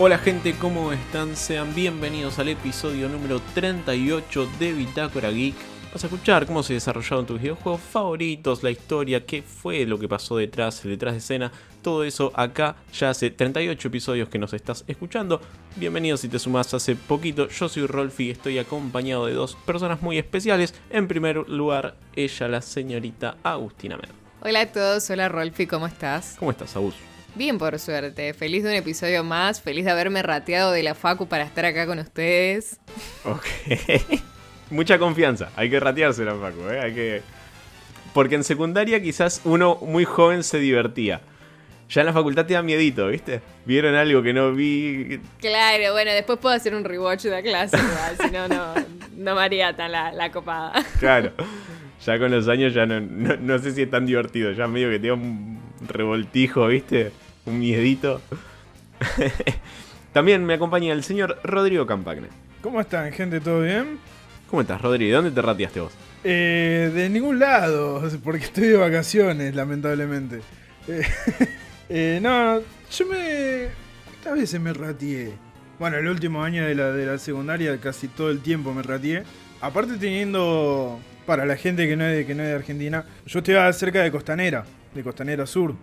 Hola gente, ¿cómo están? Sean bienvenidos al episodio número 38 de Bitácora Geek. Vas a escuchar cómo se desarrollaron tus videojuegos favoritos, la historia, qué fue lo que pasó detrás, el detrás de escena, todo eso acá ya hace 38 episodios que nos estás escuchando. Bienvenidos si te sumas hace poquito, yo soy Rolfi y estoy acompañado de dos personas muy especiales. En primer lugar, ella, la señorita Agustina Mer. Hola a todos, hola Rolfi, ¿cómo estás? ¿Cómo estás, Agus? Bien, por suerte. Feliz de un episodio más. Feliz de haberme rateado de la Facu para estar acá con ustedes. Ok. Mucha confianza. Hay que ratearse la Facu, ¿eh? Hay que... Porque en secundaria quizás uno muy joven se divertía. Ya en la facultad te da miedito, ¿viste? Vieron algo que no vi. Claro, bueno, después puedo hacer un rewatch de la clase, igual, si no, no, no me haría tan la, la copada. Claro. Ya con los años ya no, no, no sé si es tan divertido. Ya medio que te da un revoltijo, ¿viste? Un miedito. También me acompaña el señor Rodrigo Campagne. ¿Cómo están, gente? ¿Todo bien? ¿Cómo estás, Rodrigo? ¿De dónde te rateaste vos? Eh, de ningún lado, porque estoy de vacaciones, lamentablemente. Eh, eh, no, yo me. Esta veces me ratié. Bueno, el último año de la, de la secundaria casi todo el tiempo me ratié. Aparte teniendo, para la gente que no es de, que no es de Argentina, yo estoy cerca de Costanera, de Costanera Sur.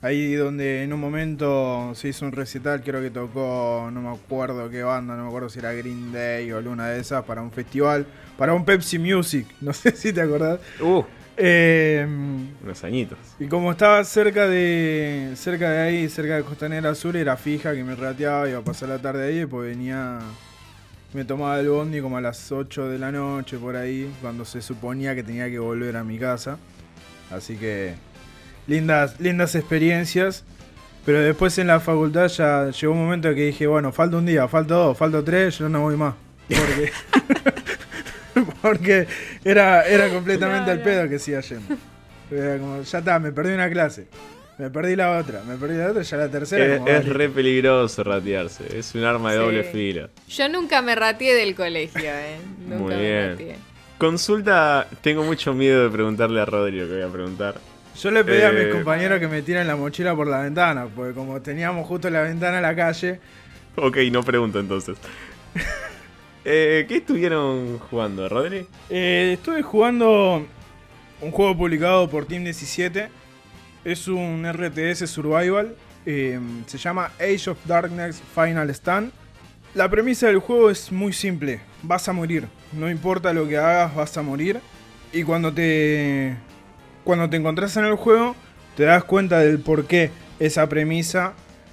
Ahí donde en un momento se hizo un recital, creo que tocó, no me acuerdo qué banda, no me acuerdo si era Green Day o alguna de esas, para un festival, para un Pepsi Music, no sé si te acordás. Uh, Eh, unos añitos. y como estaba cerca de cerca de ahí, cerca de Costanera Sur, era fija que me rateaba, iba a pasar la tarde ahí, pues venía, me tomaba el bondi como a las 8 de la noche por ahí, cuando se suponía que tenía que volver a mi casa. Así que lindas, lindas experiencias. Pero después en la facultad ya llegó un momento que dije, bueno, falta un día, falta dos, falta tres, yo no voy más. Porque, porque era, era completamente al pedo que siga yendo. Era como, ya está, me perdí una clase. Me perdí la otra, me perdí la otra, ya la tercera. Es, como, es vale. re peligroso ratearse. Es un arma de Sí. doble filo. Yo nunca me rateé del colegio, ¿eh? Nunca Muy me bien. rateé. Consulta, tengo mucho miedo de preguntarle a Rodrigo que voy a preguntar. Yo le pedí a mis Eh, compañeros que me tiren la mochila por la ventana, porque como teníamos justo la ventana a la calle, Ok, no pregunto entonces. Eh, ¿Qué estuvieron jugando, Rodri? Eh, estuve jugando un juego publicado por Team 17. Es un RTS Survival. eh, se llama Age of Darkness Final Stand. La premisa del juego es muy simple. Vas a morir. No importa lo que hagas, vas a morir. Y cuando te. Cuando te encontrás en el juego, te das cuenta del por qué esa premisa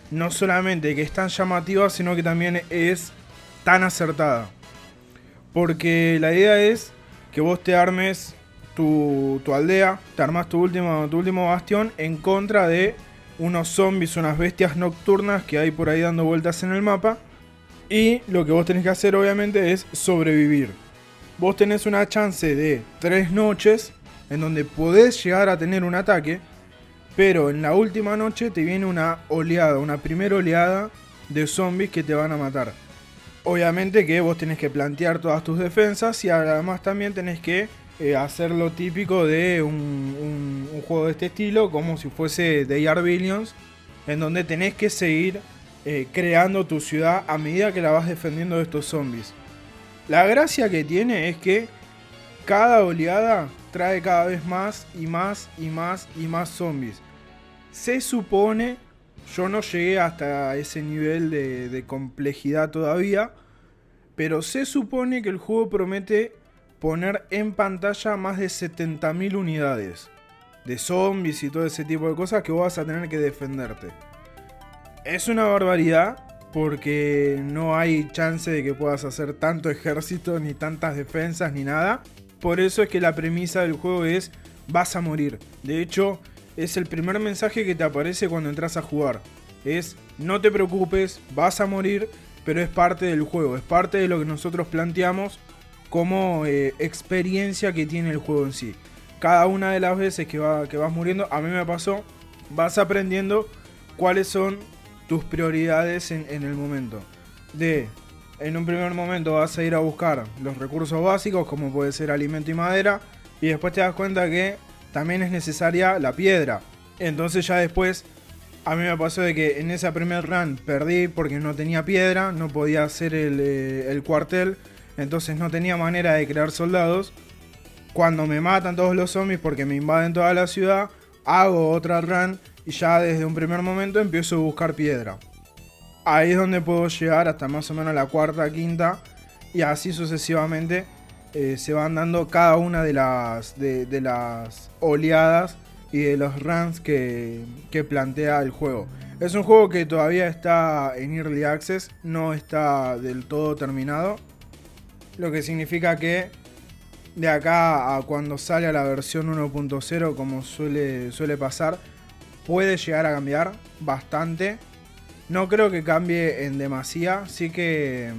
no solamente que es tan llamativa, sino que también es tan acertada. Porque la idea es que vos te armes tu, tu aldea, te armas tu último, tu último bastión en contra de unos zombies, unas bestias nocturnas que hay por ahí dando vueltas en el mapa. Y lo que vos tenés que hacer obviamente es sobrevivir. Vos tenés una chance de tres noches en donde podés llegar a tener un ataque, pero en la última noche te viene una oleada, una primera oleada de zombies que te van a matar. Obviamente que vos tenés que plantear todas tus defensas y además también tenés que eh, hacer lo típico de un, juego de este estilo, como si fuese The AR Billions, en donde tenés que seguir eh, creando tu ciudad a medida que la vas defendiendo de estos zombies. La gracia que tiene es que cada oleada trae cada vez más y más y más y más zombies. Se supone, yo no llegué hasta ese nivel de, complejidad todavía, pero se supone que el juego promete poner en pantalla más de 70.000 unidades de zombies y todo ese tipo de cosas que vos vas a tener que defenderte. Es una barbaridad porque no hay chance de que puedas hacer tanto ejército, ni tantas defensas, ni nada. Por eso es que la premisa del juego es vas a morir. De hecho, es el primer mensaje que te aparece cuando entras a jugar. Es no te preocupes, vas a morir, pero es parte del juego, es parte de lo que nosotros planteamos como eh, experiencia que tiene el juego en sí. Cada una de las veces que, va- que vas muriendo, a mí me pasó, vas aprendiendo cuáles son tus prioridades en, en el momento. De, en un primer momento vas a ir a buscar los recursos básicos, como puede ser alimento y madera, y después te das cuenta que también es necesaria la piedra. Entonces ya después A mí me pasó de que en esa primer run perdí porque no tenía piedra, no podía hacer el, eh, el cuartel, entonces no tenía manera de crear soldados. Cuando me matan todos los zombies porque me invaden toda la ciudad, hago otra run y ya desde un primer momento empiezo a buscar piedra. Ahí es donde puedo llegar hasta más o menos la cuarta, quinta y así sucesivamente eh, se van dando cada una de las, de, las oleadas y de los runs que, que plantea el juego. Es un juego que todavía está en Early Access, no está del todo terminado. Lo que significa que de acá a cuando sale a la versión 1.0, como suele, suele pasar, puede llegar a cambiar bastante. No creo que cambie en demasía, sí que,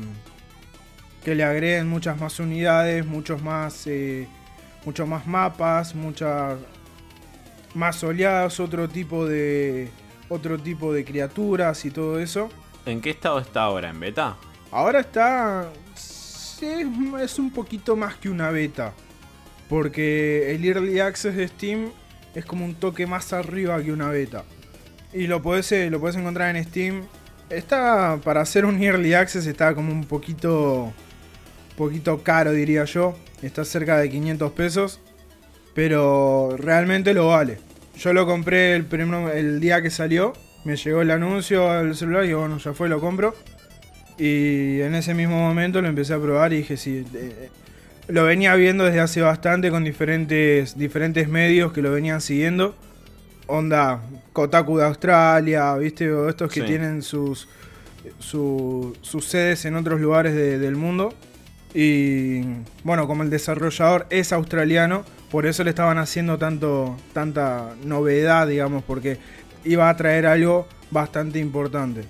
que le agreguen muchas más unidades, muchos más, eh, muchos más mapas, muchas más oleadas, otro tipo de otro tipo de criaturas y todo eso. ¿En qué estado está ahora? ¿En beta? Ahora está sí, es un poquito más que una beta, porque el early access de Steam es como un toque más arriba que una beta. Y lo puedes lo puedes encontrar en Steam. Está para hacer un early access está como un poquito poquito caro diría yo. Está cerca de 500 pesos, pero realmente lo vale. Yo lo compré el, el día que salió. Me llegó el anuncio al celular y bueno, ya fue, lo compro. Y en ese mismo momento lo empecé a probar y dije, sí, eh, lo venía viendo desde hace bastante con diferentes, diferentes medios que lo venían siguiendo. Onda Kotaku de Australia, ¿viste? O estos que Sí. tienen sus, su- sus sedes en otros lugares de- del mundo. Y bueno, como el desarrollador es australiano, por eso le estaban haciendo tanto, tanta novedad, digamos, porque iba a traer algo bastante importante.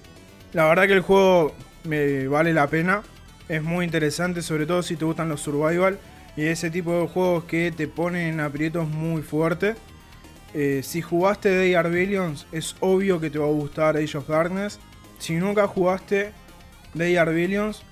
La verdad que el juego me vale la pena. Es muy interesante, sobre todo si te gustan los survival y ese tipo de juegos que te ponen en aprietos muy fuertes. Eh, si jugaste Day Arbellions, es obvio que te va a gustar Age of Darkness. Si nunca jugaste Day Arbellions,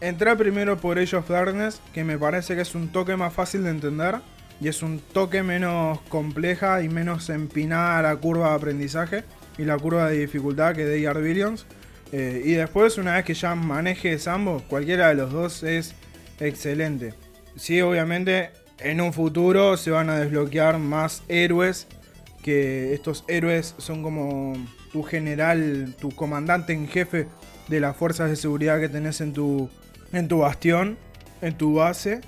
entra primero por Age of Darkness, que me parece que es un toque más fácil de entender y es un toque menos compleja y menos empinada la curva de aprendizaje y la curva de dificultad que Day Arbellions. Eh, y después, una vez que ya manejes ambos, cualquiera de los dos es excelente. Sí, obviamente, en un futuro se van a desbloquear más héroes. Que estos héroes son como tu general, tu comandante en jefe de las fuerzas de seguridad que tenés en tu, en tu bastión, en tu base.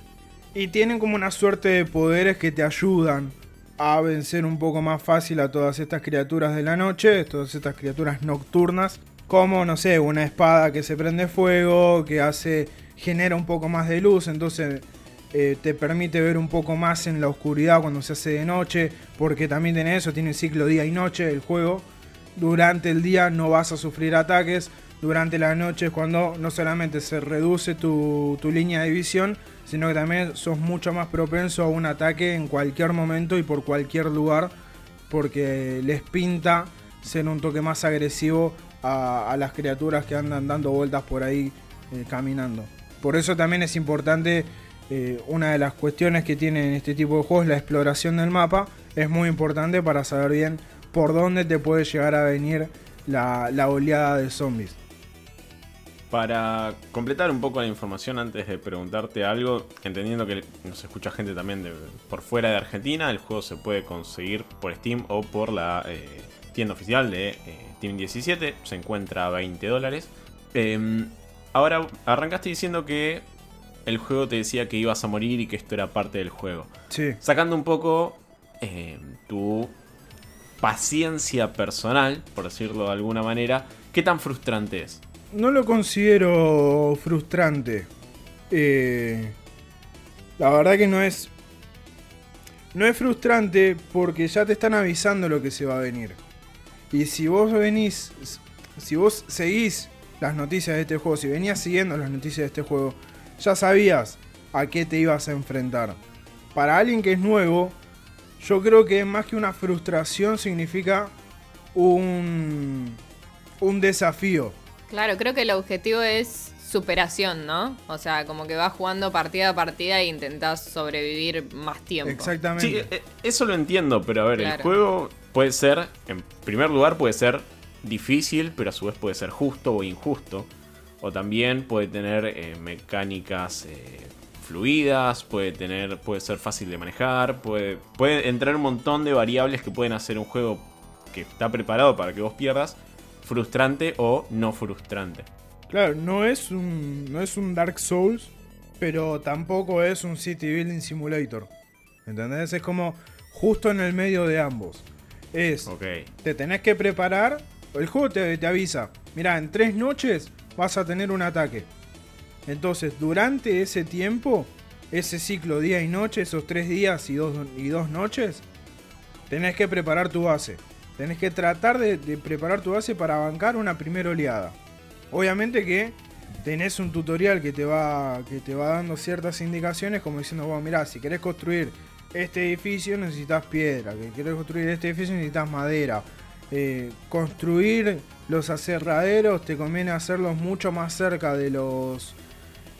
Y tienen como una suerte de poderes que te ayudan a vencer un poco más fácil a todas estas criaturas de la noche, todas estas criaturas nocturnas, como no sé, una espada que se prende fuego, que hace genera un poco más de luz, entonces eh, te permite ver un poco más en la oscuridad cuando se hace de noche, porque también tiene eso, tiene ciclo día y noche el juego. Durante el día no vas a sufrir ataques, durante la noche es cuando no solamente se reduce tu, tu línea de visión, sino que también sos mucho más propenso a un ataque en cualquier momento y por cualquier lugar, porque les pinta ser un toque más agresivo a, las criaturas que andan dando vueltas por ahí eh, caminando. Por eso también es importante, eh, una de las cuestiones que tienen este tipo de juegos, la exploración del mapa, es muy importante para saber bien por dónde te puede llegar a venir la, la oleada de zombies. Para completar un poco la información antes de preguntarte algo, entendiendo que nos escucha gente también por fuera de Argentina, el juego se puede conseguir por Steam o por la eh, tienda oficial de eh, Team 17, se encuentra a 20 dólares. Eh, ahora, arrancaste diciendo que el juego te decía que ibas a morir y que esto era parte del juego. Sí. Sacando un poco eh, tu paciencia personal, por decirlo de alguna manera, ¿qué tan frustrante es? No lo considero frustrante. Eh, la verdad que no es. No es frustrante porque ya te están avisando lo que se va a venir. Y si vos venís. Si vos seguís las noticias de este juego, si venías siguiendo las noticias de este juego, ya sabías a qué te ibas a enfrentar. Para alguien que es nuevo, yo creo que más que una frustración significa un. un desafío. Claro, creo que el objetivo es superación, ¿no? O sea, como que vas jugando partida a partida e intentás sobrevivir más tiempo. Exactamente. Sí, eh, eso lo entiendo, pero a ver, el juego puede ser, en primer lugar, puede ser difícil, pero a su vez puede ser justo o injusto. O también puede tener eh, mecánicas eh, fluidas, puede, tener, puede ser fácil de manejar, puede, puede entrar un montón de variables que pueden hacer un juego que está preparado para que vos pierdas frustrante o no frustrante. Claro, no es un, no es un Dark Souls, pero tampoco es un City Building Simulator. ¿Entendés? Es como justo en el medio de ambos. Es, Ok. te tenés que preparar, el juego te, te avisa, mira, en tres noches vas a tener un ataque. Entonces, durante ese tiempo, ese ciclo día y noche, esos tres días y dos, y dos noches, tenés que preparar tu base. Tenés que tratar de, preparar tu base para bancar una primera oleada. Obviamente que tenés un tutorial que te va, que te va dando ciertas indicaciones, como diciendo, bueno, mirá, si querés construir este edificio necesitas piedra, que querés construir este edificio necesitas madera. Eh, construir los aserraderos te conviene hacerlos mucho más cerca de los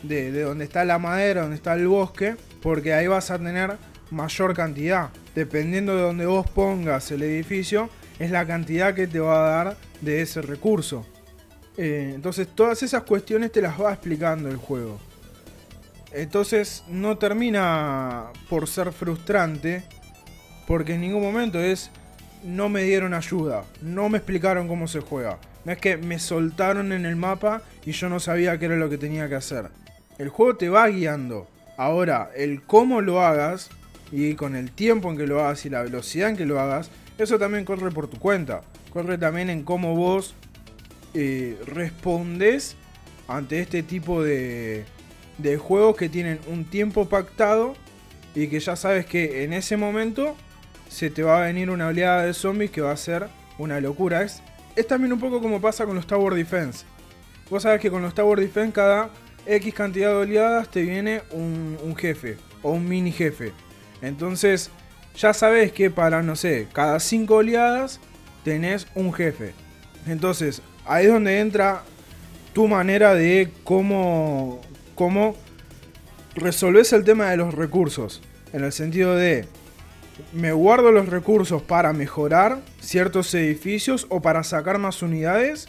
de, de donde está la madera, donde está el bosque, porque ahí vas a tener mayor cantidad. Dependiendo de donde vos pongas el edificio, es la cantidad que te va a dar de ese recurso. Eh, entonces todas esas cuestiones te las va explicando el juego. Entonces no termina por ser frustrante, porque en ningún momento es no me dieron ayuda, no me explicaron cómo se juega. No es que me soltaron en el mapa y yo no sabía qué era lo que tenía que hacer. El juego te va guiando. Ahora, el cómo lo hagas y con el tiempo en que lo hagas y la velocidad en que lo hagas, eso también corre por tu cuenta. Corre también en cómo vos eh, respondes ante este tipo de, de juegos que tienen un tiempo pactado y que ya sabes que en ese momento se te va a venir una oleada de zombies que va a ser una locura. Es, es también un poco como pasa con los Tower Defense. Vos sabés que con los Tower Defense cada X cantidad de oleadas te viene un, un jefe o un mini jefe. Entonces ya sabes que para, no sé, cada 5 oleadas tenés un jefe. Entonces ahí es donde entra tu manera de cómo, cómo resolves el tema de los recursos. En el sentido de, me guardo los recursos para mejorar ciertos edificios o para sacar más unidades.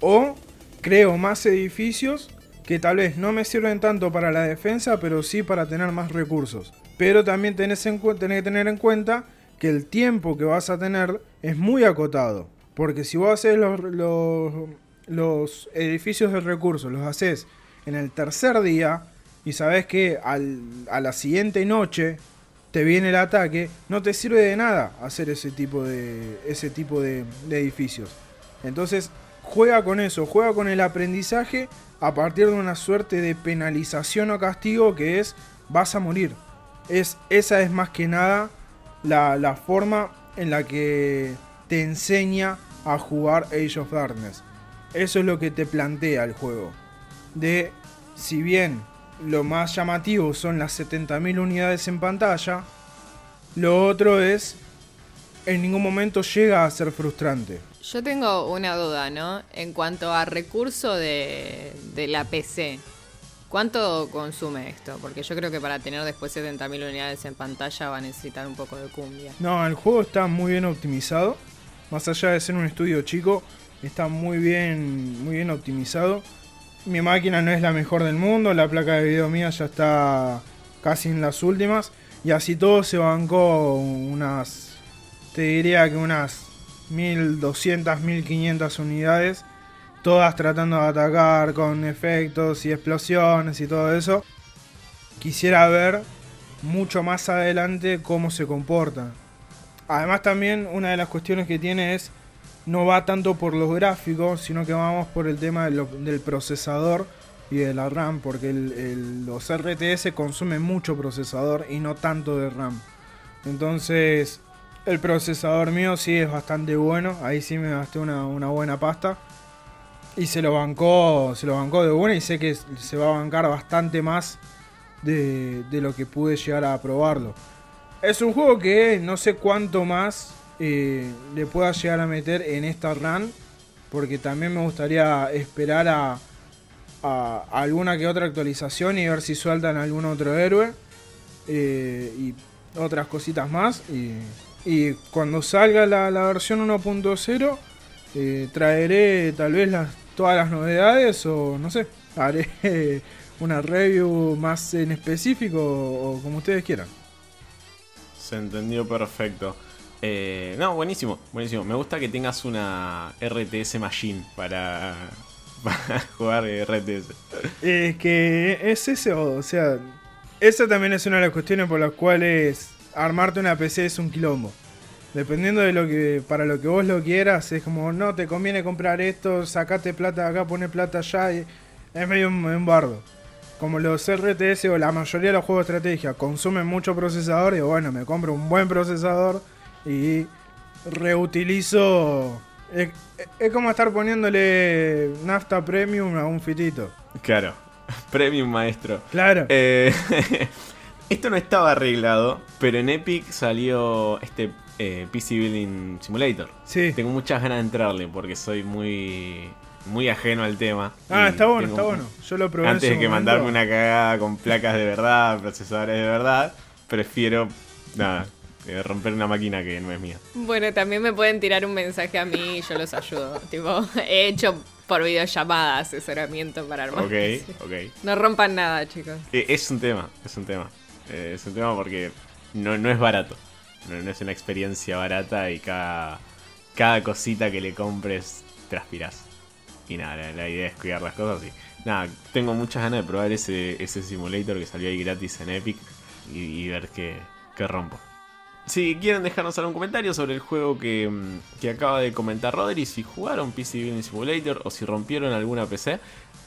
O creo más edificios que tal vez no me sirven tanto para la defensa, pero sí para tener más recursos. Pero también tenés, en tenés que tener en cuenta que el tiempo que vas a tener es muy acotado. Porque si vos haces los, los, edificios de recursos, los haces en el tercer día y sabes que al- a la siguiente noche te viene el ataque, no te sirve de nada hacer ese tipo de, ese tipo de, edificios. Entonces, juega con eso, juega con el aprendizaje a partir de una suerte de penalización o castigo que es vas a morir. Es, esa es más que nada la, la forma en la que te enseña a jugar Age of Darkness. Eso es lo que te plantea el juego. De, si bien lo más llamativo son las 70.000 unidades en pantalla, lo otro es, en ningún momento llega a ser frustrante. Yo tengo una duda, ¿no? En cuanto a recurso de, de la PC, ¿cuánto consume esto? Porque yo creo que para tener después 70.000 unidades en pantalla va a necesitar un poco de cumbia. No, el juego está muy bien optimizado. Más allá de ser un estudio chico, está muy bien, muy bien optimizado. Mi máquina no es la mejor del mundo, la placa de video mía ya está casi en las últimas. Y así todo se bancó unas, te diría que unas 1200, 1500 unidades. Todas tratando de atacar con efectos y explosiones y todo eso. Quisiera ver mucho más adelante cómo se comportan. Además también una de las cuestiones que tiene es no va tanto por los gráficos, sino que vamos por el tema del procesador y de la RAM, porque los RTS consumen mucho procesador y no tanto de RAM. Entonces, el procesador mío sí es bastante bueno, ahí sí me gasté una, una buena pasta. Y se lo bancó, se lo bancó de buena y sé que se va a bancar bastante más de, de lo que pude llegar a probarlo. Es un juego que no sé cuánto más eh, le pueda llegar a meter en esta run. Porque también me gustaría esperar a, alguna que otra actualización y ver si sueltan algún otro héroe. eh, y otras cositas más. Y, Y cuando salga la, la versión 1.0, eh, traeré tal vez las, todas las novedades o no sé, haré una review más en específico o como ustedes quieran. Se entendió perfecto. Eh, no, buenísimo, buenísimo. Me gusta que tengas una RTS Machine para, para jugar RTS. Es que es eso, o sea, esa también es una de las cuestiones por las cuales armarte una PC es un quilombo. Dependiendo de lo que, para lo que vos lo quieras, es como, no, te conviene comprar esto, sacate plata acá, pone plata allá, y es medio un, bardo. Como los RTS o la mayoría de los juegos de estrategia consumen mucho procesador, y bueno, me compro un buen procesador y reutilizo. Es, es como estar poniéndole nafta premium a un fitito. Claro, premium maestro. Claro. Eh, esto no estaba arreglado, pero en Epic salió este eh, PC Building Simulator. Sí. Tengo muchas ganas de entrarle porque soy muy muy ajeno al tema. Ah, está bueno, está bueno. Yo lo probé Antes de que momento. mandarme una cagada con placas de verdad, procesadores de verdad, prefiero nada, eh, romper una máquina que no es mía. Bueno, también me pueden tirar un mensaje a mí y yo los ayudo. tipo, he hecho por videollamada asesoramiento para armar. Ok, ok. No rompan nada, chicos. Eh, Es un tema, es un tema. Eh, es un tema porque no, no es barato. No, no es una experiencia barata y cada, cada cosita que le compres transpiras. Y nada, la, la idea es cuidar las cosas y nada, tengo muchas ganas de probar ese, ese simulator que salió ahí gratis en Epic y, y ver qué, qué rompo. Si quieren dejarnos algún comentario sobre el juego que, mm, que acaba de comentar Rodri, si jugaron PC Building Simulator o si rompieron alguna PC,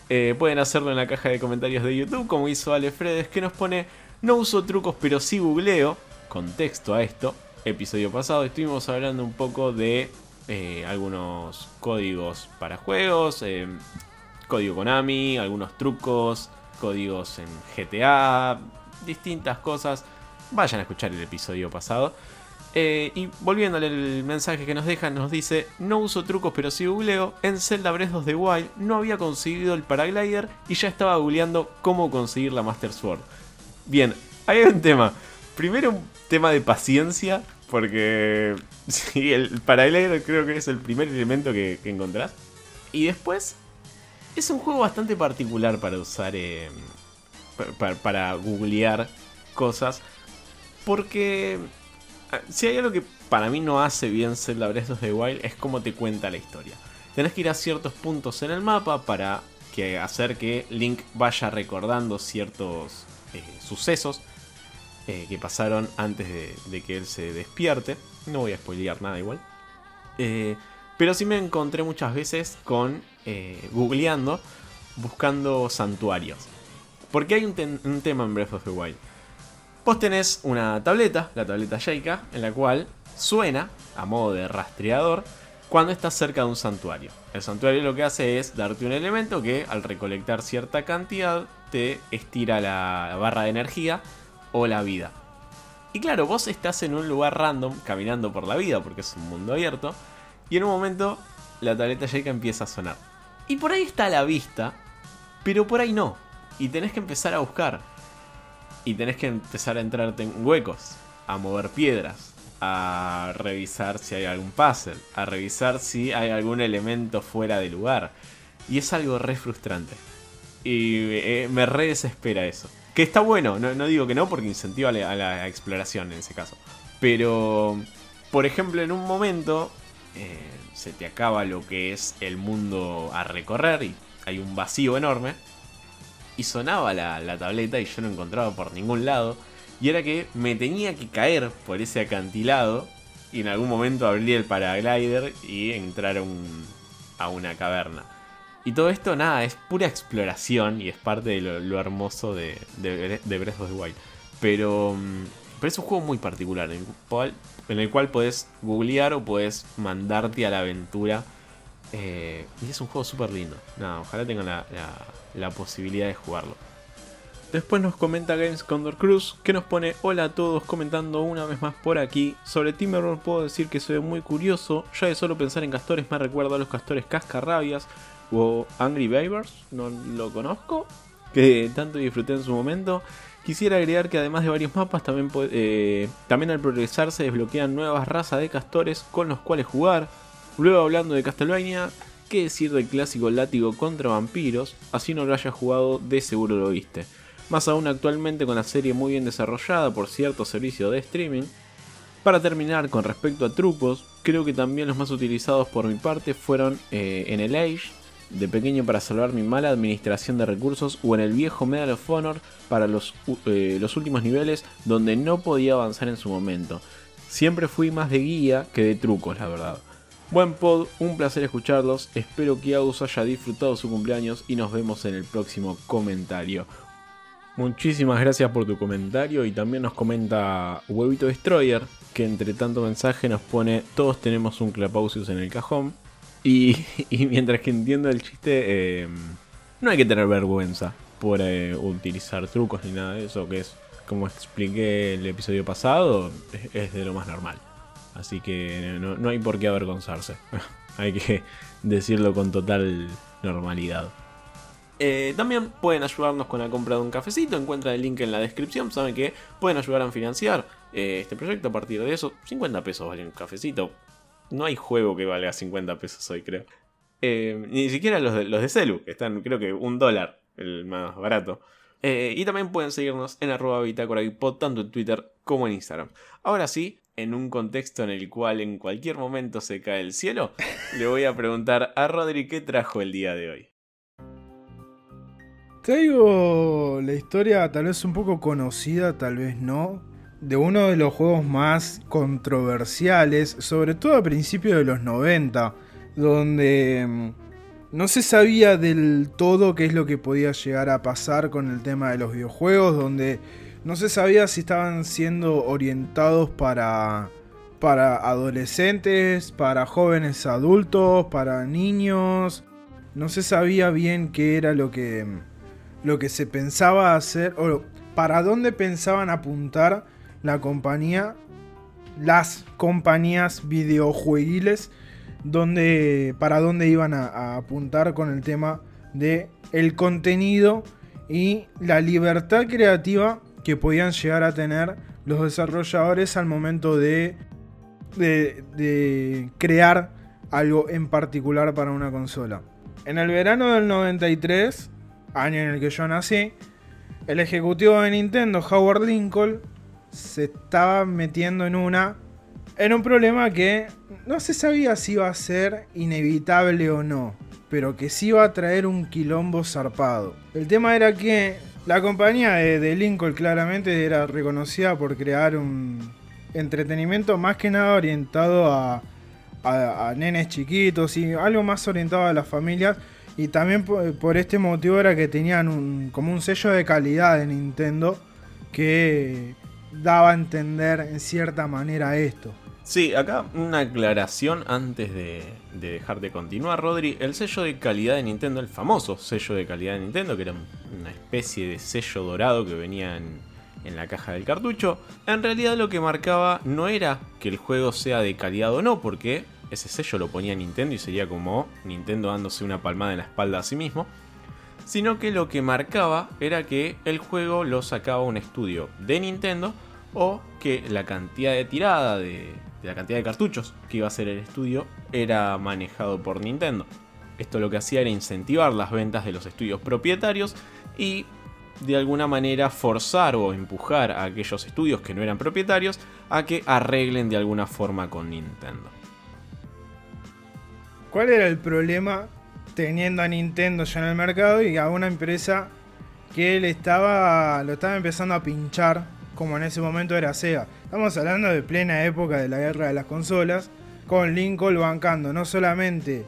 eh, pueden hacerlo en la caja de comentarios de YouTube, como hizo Ale Fredes, que nos pone: No uso trucos, pero sí googleo. Contexto a esto. Episodio pasado estuvimos hablando un poco de eh, algunos códigos para juegos, eh, código Konami, algunos trucos, códigos en GTA, distintas cosas. Vayan a escuchar el episodio pasado. Eh, y volviéndole el mensaje que nos dejan, nos dice: No uso trucos, pero sí googleo. En Zelda Breath of the Wild no había conseguido el paraglider y ya estaba googleando cómo conseguir la Master Sword. Bien, hay un tema. Primero, un tema de paciencia, porque sí, el paraglider creo que es el primer elemento que, que encontrás. Y después, es un juego bastante particular para usar, eh, pa- pa- para googlear cosas, porque Ah, Si hay algo que para mí no hace bien Zelda Breath of the Wild es cómo te cuenta la historia. Tenés que ir a ciertos puntos en el mapa para que hacer que Link vaya recordando ciertos eh, sucesos eh, que pasaron antes de, que él se despierte. No voy a spoilear nada igual. Eh, pero sí me encontré muchas veces con googleando, buscando santuarios. Porque hay un, un tema en Breath of the Wild. Vos tenés una tableta, la tableta Sheikah, en la cual suena a modo de rastreador cuando estás cerca de un santuario. El santuario lo que hace es darte un elemento que al recolectar cierta cantidad te estira la barra de energía o la vida. Y claro, vos estás en un lugar random caminando por la vida porque es un mundo abierto y en un momento la tableta Sheikah empieza a sonar. Y por ahí está la vista, pero por ahí no. Y tenés que empezar a buscar. Y tenés que empezar a entrarte en huecos, a mover piedras, a revisar si hay algún puzzle, a revisar si hay algún elemento fuera de lugar. Y es algo re frustrante. Y eh, me re desespera eso. Que está bueno, no, no digo que no, porque incentiva a la, a la exploración en ese caso. Pero, por ejemplo, en un momento eh, se te acaba lo que es el mundo a recorrer y hay un vacío enorme. Y sonaba la, la tableta y yo no encontraba por ningún lado. Y era que me tenía que caer por ese acantilado. Y en algún momento abrí el paraglider y entrar a, un- a una caverna. Y todo esto, nada, es pura exploración y es parte de lo, hermoso de, de, de Breath of the Wild. Pero, mm, pero es un juego muy particular en el cual, en googlear o podés mandarte a la aventura. eh, y es un juego súper lindo. Nada, ojalá tengan la- la posibilidad de jugarlo. Después nos comenta Games Condor Cruz que nos pone hola a todos comentando una vez más por aquí. Sobre Timberwolf puedo decir que soy muy curioso. Ya de solo pensar en castores me recuerda a los castores cascarrabias o Angry Beavers. No lo conozco. que tanto disfruté en su momento. Quisiera agregar que además de varios mapas, también, eh, también al progresar se desbloquean nuevas razas de castores con los cuales jugar. Luego hablando de Castlevania, ¿qué decir del clásico látigo contra vampiros? Así no lo hayas jugado, de seguro lo viste. Más aún actualmente con la serie muy bien desarrollada por cierto servicio de streaming. Para terminar, con respecto a trucos, creo que también los más utilizados por mi parte fueron eh, en el Age, de pequeño para salvar mi mala administración de recursos o en el viejo Medal of Honor para los, eh, los últimos niveles donde no podía avanzar en su momento. Siempre fui más de guía que de trucos, la verdad. Buen pod, un placer escucharlos, espero que Agus haya disfrutado su cumpleaños y nos vemos en el próximo comentario. Muchísimas gracias por tu comentario y también nos comenta Huevito Destroyer que entre tanto mensaje nos pone todos tenemos un Clapausius en el cajón y, mientras que entiendo el chiste, eh, no hay que tener vergüenza por eh, utilizar trucos ni nada de eso, que es, como expliqué el episodio pasado, es, de lo más normal. Así que no, hay por qué avergonzarse. hay que decirlo con total normalidad. Eh, también pueden ayudarnos con la compra de un cafecito. Encuentran el link en la descripción. Saben que pueden ayudar a financiar este proyecto a partir de eso. 50 pesos vale un cafecito. No hay juego que valga 50 pesos hoy, creo. Eh, ni siquiera los de, los de Celu, que están creo que un dólar, el más barato. Eh, y también pueden seguirnos en arroba bitácora tanto en Twitter como en Instagram. Ahora sí, en un contexto en el cual en cualquier momento se cae el cielo, le voy a preguntar a Rodri qué trajo el día de hoy. Traigo la historia tal vez un poco conocida, tal vez no, de uno de los juegos más controversiales, sobre todo a principios de los 90, donde mm, no se sabía del todo qué es lo que podía llegar a pasar con el tema de los videojuegos, donde no se sabía si estaban siendo orientados para para adolescentes, para jóvenes adultos, para niños. No se sabía bien qué era lo que lo que se pensaba hacer o para dónde pensaban apuntar la compañía, las compañías videojueguiles, donde, para dónde iban a, apuntar con el tema de el contenido y la libertad creativa que podían llegar a tener los desarrolladores al momento de, de, crear algo en particular para una consola. En el verano del 93, año en el que yo nací, el ejecutivo de Nintendo, Howard Lincoln, se estaba metiendo en una. En un problema que no se sabía si iba a ser inevitable o no. Pero que sí iba a traer un quilombo zarpado. El tema era que la compañía de, Lincoln claramente era reconocida por crear un entretenimiento más que nada orientado a, a, nenes chiquitos y algo más orientado a las familias. Y también por, por, este motivo era que tenían un, como un sello de calidad de Nintendo que daba a entender en cierta manera esto. Sí, acá una aclaración antes de, dejar de continuar, Rodri. El sello de calidad de Nintendo, el famoso sello de calidad de Nintendo, que era una especie de sello dorado que venía en, en la caja del cartucho, en realidad lo que marcaba no era que el juego sea de calidad o no, porque ese sello lo ponía Nintendo y sería como Nintendo dándose una palmada en la espalda a sí mismo, sino que lo que marcaba era que el juego lo sacaba un estudio de Nintendo o que la cantidad de tirada de, la cantidad de cartuchos que iba a ser el estudio era manejado por Nintendo. Esto lo que hacía era incentivar las ventas de los estudios propietarios y de alguna manera forzar o empujar a aquellos estudios que no eran propietarios a que arreglen de alguna forma con Nintendo. ¿Cuál era el problema teniendo a Nintendo ya en el mercado y a una empresa que le estaba, lo estaba empezando a pinchar como en ese momento era Sega. Estamos hablando de plena época de la guerra de las consolas, con Lincoln bancando no solamente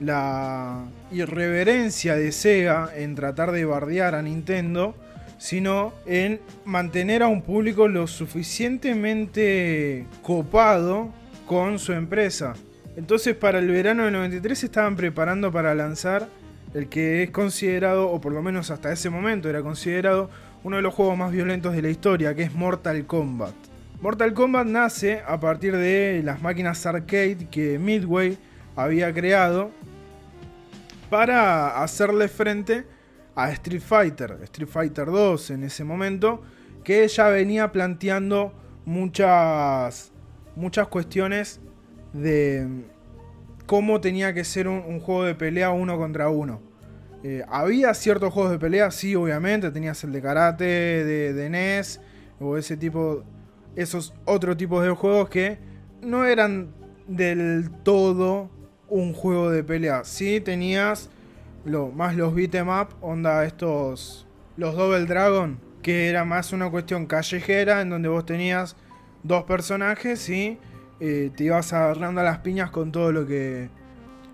la irreverencia de Sega en tratar de bardear a Nintendo, sino en mantener a un público lo suficientemente copado con su empresa. Entonces para el verano del 93 se estaban preparando para lanzar el que es considerado, o por lo menos hasta ese momento era considerado, uno de los juegos más violentos de la historia, que es Mortal Kombat. Mortal Kombat nace a partir de las máquinas arcade que Midway había creado para hacerle frente a Street Fighter, Street Fighter 2 en ese momento, que ya venía planteando muchas, muchas cuestiones de cómo tenía que ser un, juego de pelea uno contra uno. Eh, había ciertos juegos de pelea, sí, obviamente, tenías el de karate, de, de NES, o ese tipo, esos otros tipos de juegos que no eran del todo un juego de pelea. Sí tenías lo, más los beat'em up, onda estos, los Double Dragon, que era más una cuestión callejera en donde vos tenías dos personajes y eh, te ibas agarrando a las piñas con todo lo que,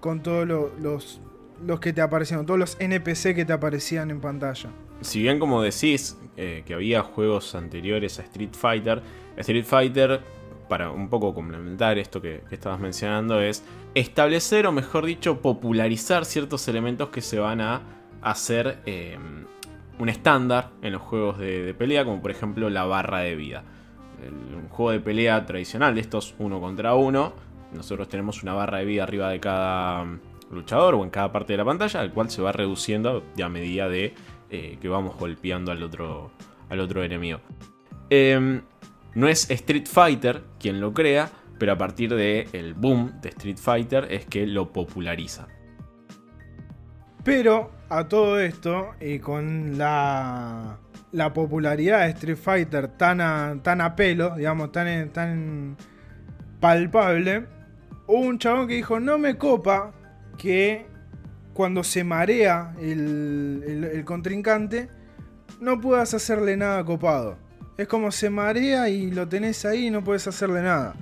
con todos los, los que te aparecían, todos los NPC que te aparecían en pantalla. Si bien como decís eh, que había juegos anteriores a Street Fighter, Street Fighter para un poco complementar esto que, estabas mencionando, es establecer o mejor dicho popularizar ciertos elementos que se van a hacer eh, un estándar en los juegos de, pelea, como por ejemplo la barra de vida. un juego de pelea tradicional de estos uno contra uno, nosotros tenemos una barra de vida arriba de cada luchador o en cada parte de la pantalla, al cual se va reduciendo a medida de eh, que vamos golpeando al otro, al otro enemigo. Em, no es Street Fighter quien lo crea, pero a partir del boom de Street Fighter es que lo populariza. Pero a todo esto, y con la, la popularidad de Street Fighter tan a, tan a pelo, digamos, tan, tan palpable, hubo un chabón que dijo, no me copa que cuando se marea el, contrincante, no puedas hacerle nada copado. Es como se marea y lo tenés ahí y no puedes hacerle nada.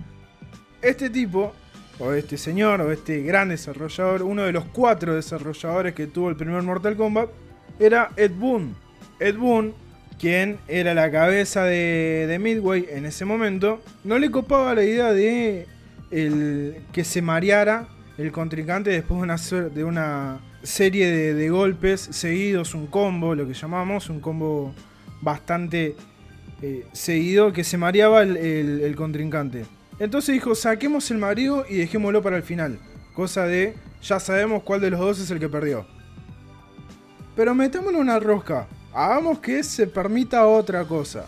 Este tipo, o este señor, o este gran desarrollador, uno de los cuatro desarrolladores que tuvo el primer Mortal Kombat, era Ed Boon. Ed Boon, quien era la cabeza de, Midway en ese momento, no le copaba la idea de el, que se mareara el contrincante después de una, de una serie de, golpes seguidos, un combo, lo que llamamos, un combo bastante eh, seguido que se mareaba el, contrincante. Entonces dijo, saquemos el mareo y dejémoslo para el final. Cosa de, ya sabemos cuál de los dos es el que perdió. Pero metámosle una rosca. Hagamos que se permita otra cosa.